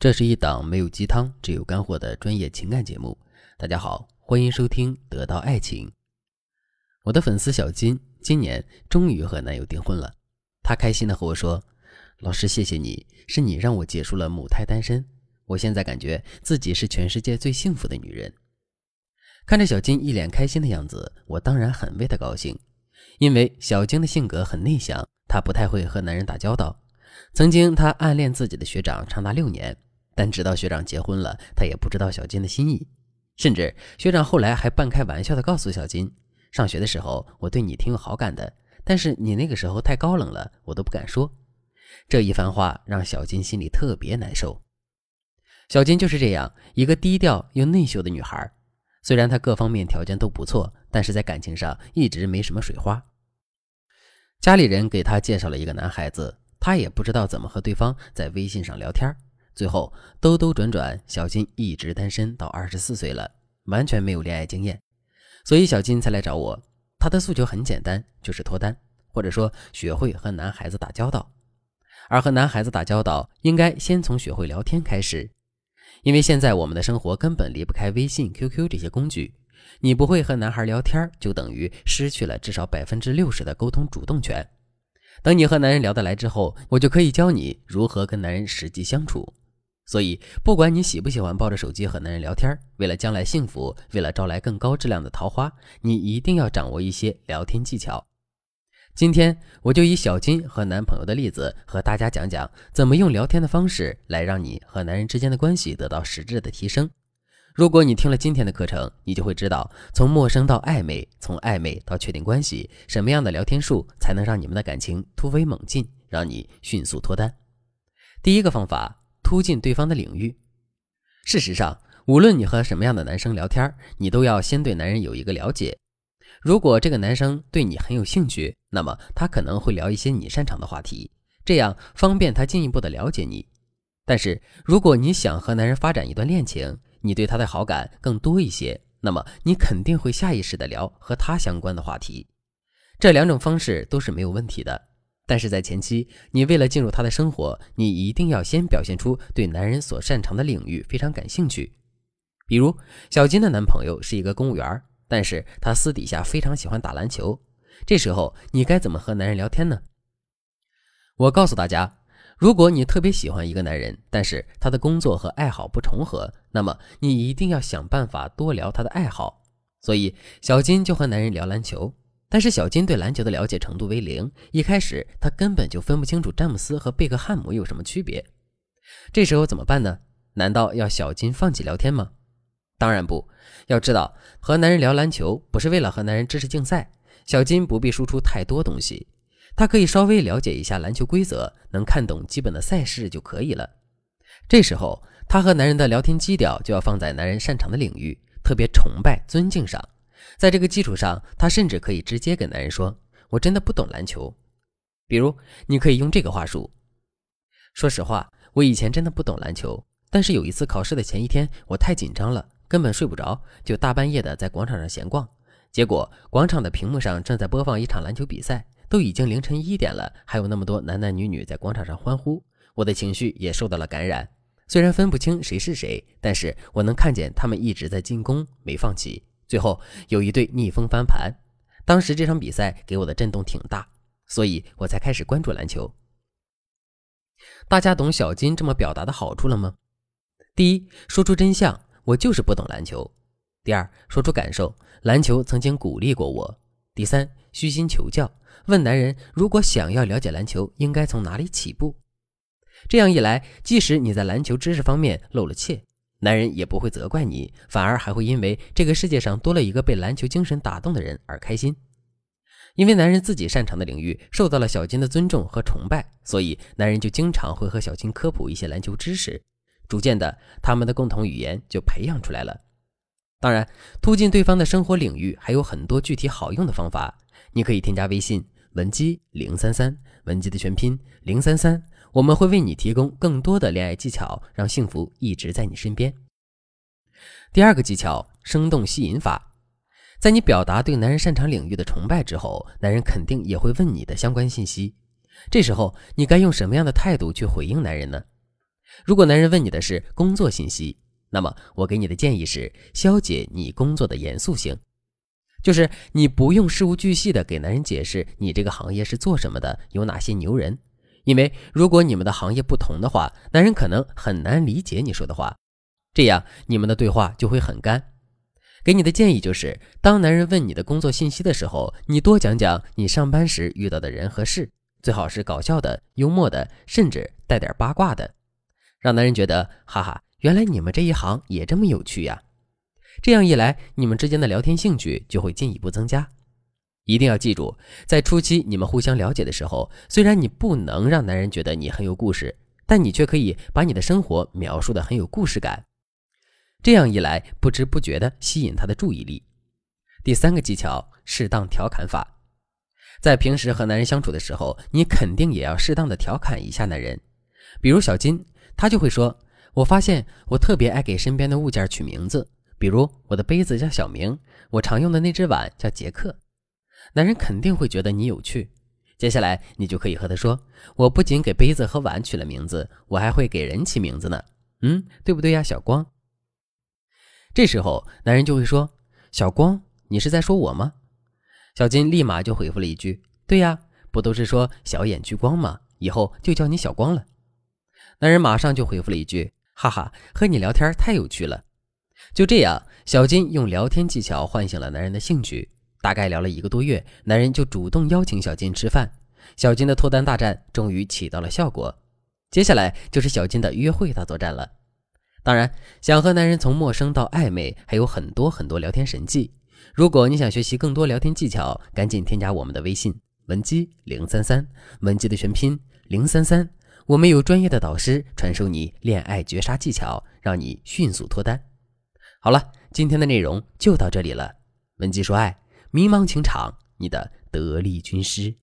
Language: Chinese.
这是一档没有鸡汤，只有干货的专业情感节目。大家好，欢迎收听《得到爱情》。我的粉丝小金今年终于和男友订婚了，她开心的和我说：“老师，谢谢你，是你让我结束了母胎单身，我现在感觉自己是全世界最幸福的女人。”看着小金一脸开心的样子，我当然很为她高兴，因为小金的性格很内向，她不太会和男人打交道。曾经她暗恋自己的学长长达六年。但直到学长结婚了，他也不知道小金的心意。甚至学长后来还半开玩笑地告诉小金：“上学的时候我对你挺有好感的，但是你那个时候太高冷了，我都不敢说。”这一番话让小金心里特别难受。小金就是这样一个低调又内秀的女孩，虽然她各方面条件都不错，但是在感情上一直没什么水花。家里人给她介绍了一个男孩子，她也不知道怎么和对方在微信上聊天。最后兜兜转转，小金一直单身到二十四岁了，完全没有恋爱经验，所以小金才来找我。他的诉求很简单，就是脱单，或者说学会和男孩子打交道。而和男孩子打交道，应该先从学会聊天开始，因为现在我们的生活根本离不开微信、QQ 这些工具。你不会和男孩聊天，就等于失去了至少百分之六十的沟通主动权。等你和男人聊得来之后，我就可以教你如何跟男人实际相处。所以，不管你喜不喜欢抱着手机和男人聊天，为了将来幸福，为了招来更高质量的桃花，你一定要掌握一些聊天技巧。今天，我就以小金和男朋友的例子，和大家讲讲怎么用聊天的方式来让你和男人之间的关系得到实质的提升。如果你听了今天的课程，你就会知道，从陌生到暧昧，从暧昧到确定关系，什么样的聊天术才能让你们的感情突飞猛进，让你迅速脱单。第一个方法。突进对方的领域。事实上，无论你和什么样的男生聊天，你都要先对男人有一个了解。如果这个男生对你很有兴趣，那么他可能会聊一些你擅长的话题，这样方便他进一步的了解你。但是，如果你想和男人发展一段恋情，你对他的好感更多一些，那么你肯定会下意识的聊和他相关的话题。这两种方式都是没有问题的。但是在前期，你为了进入他的生活，你一定要先表现出对男人所擅长的领域非常感兴趣。比如，小金的男朋友是一个公务员，但是他私底下非常喜欢打篮球。这时候，你该怎么和男人聊天呢？我告诉大家，如果你特别喜欢一个男人，但是他的工作和爱好不重合，那么你一定要想办法多聊他的爱好。所以，小金就和男人聊篮球。但是小金对篮球的了解程度为零，一开始他根本就分不清楚詹姆斯和贝克汉姆有什么区别。这时候怎么办呢？难道要小金放弃聊天吗？当然不要知道，和男人聊篮球不是为了和男人知识竞赛。小金不必输出太多东西，他可以稍微了解一下篮球规则，能看懂基本的赛事就可以了。这时候他和男人的聊天基调就要放在男人擅长的领域，特别崇拜、尊敬上。在这个基础上，他甚至可以直接跟男人说：“我真的不懂篮球。”比如，你可以用这个话术：“说实话，我以前真的不懂篮球，但是有一次考试的前一天，我太紧张了，根本睡不着，就大半夜的在广场上闲逛。结果，广场的屏幕上正在播放一场篮球比赛，都已经凌晨一点了，还有那么多男男女女在广场上欢呼，我的情绪也受到了感染。虽然分不清谁是谁，但是我能看见他们一直在进攻，没放弃。”最后有一对逆风翻盘，当时这场比赛给我的震动挺大，所以我才开始关注篮球。大家懂小金这么表达的好处了吗？第一，说出真相，我就是不懂篮球；第二，说出感受，篮球曾经鼓励过我；第三，虚心求教，问男人如果想要了解篮球，应该从哪里起步。这样一来，即使你在篮球知识方面露了怯。男人也不会责怪你，反而还会因为这个世界上多了一个被篮球精神打动的人而开心。因为男人自己擅长的领域受到了小金的尊重和崇拜，所以男人就经常会和小金科普一些篮球知识。逐渐的，他们的共同语言就培养出来了。当然，突进对方的生活领域还有很多具体好用的方法。你可以添加微信文姬零三三，文姬的全拼零三三。我们会为你提供更多的恋爱技巧，让幸福一直在你身边。第二个技巧，生动吸引法，在你表达对男人擅长领域的崇拜之后，男人肯定也会问你的相关信息。这时候，你该用什么样的态度去回应男人呢？如果男人问你的是工作信息，那么我给你的建议是消解你工作的严肃性，就是你不用事无巨细的给男人解释你这个行业是做什么的，有哪些牛人，因为如果你们的行业不同的话，男人可能很难理解你说的话，这样你们的对话就会很干。给你的建议就是，当男人问你的工作信息的时候，你多讲讲你上班时遇到的人和事，最好是搞笑的、幽默的，甚至带点八卦的。让男人觉得，哈哈，原来你们这一行也这么有趣呀！这样一来，你们之间的聊天兴趣就会进一步增加。一定要记住，在初期你们互相了解的时候，虽然你不能让男人觉得你很有故事，但你却可以把你的生活描述的很有故事感。这样一来，不知不觉的吸引他的注意力。第三个技巧，适当调侃法。在平时和男人相处的时候，你肯定也要适当的调侃一下男人，比如小金。他就会说：“我发现我特别爱给身边的物件取名字，比如我的杯子叫小明，我常用的那只碗叫杰克。”男人肯定会觉得你有趣。接下来你就可以和他说：“我不仅给杯子和碗取了名字，我还会给人起名字呢。”嗯，对不对呀，小光？这时候男人就会说：“小光，你是在说我吗？”小金立马就回复了一句：“对呀，不都是说小眼聚光吗？以后就叫你小光了。”男人马上就回复了一句：“哈哈，和你聊天太有趣了。”就这样，小金用聊天技巧唤醒了男人的兴趣。大概聊了一个多月，男人就主动邀请小金吃饭。小金的脱单大战终于起到了效果。接下来就是小金的约会大作战了。当然，想和男人从陌生到暧昧，还有很多很多聊天神技。如果你想学习更多聊天技巧，赶紧添加我们的微信文姬零三三，文姬的全拼零三三。我们有专业的导师传授你恋爱绝杀技巧，让你迅速脱单。好了，今天的内容就到这里了。文姬说爱，迷茫情场，你的得力军师。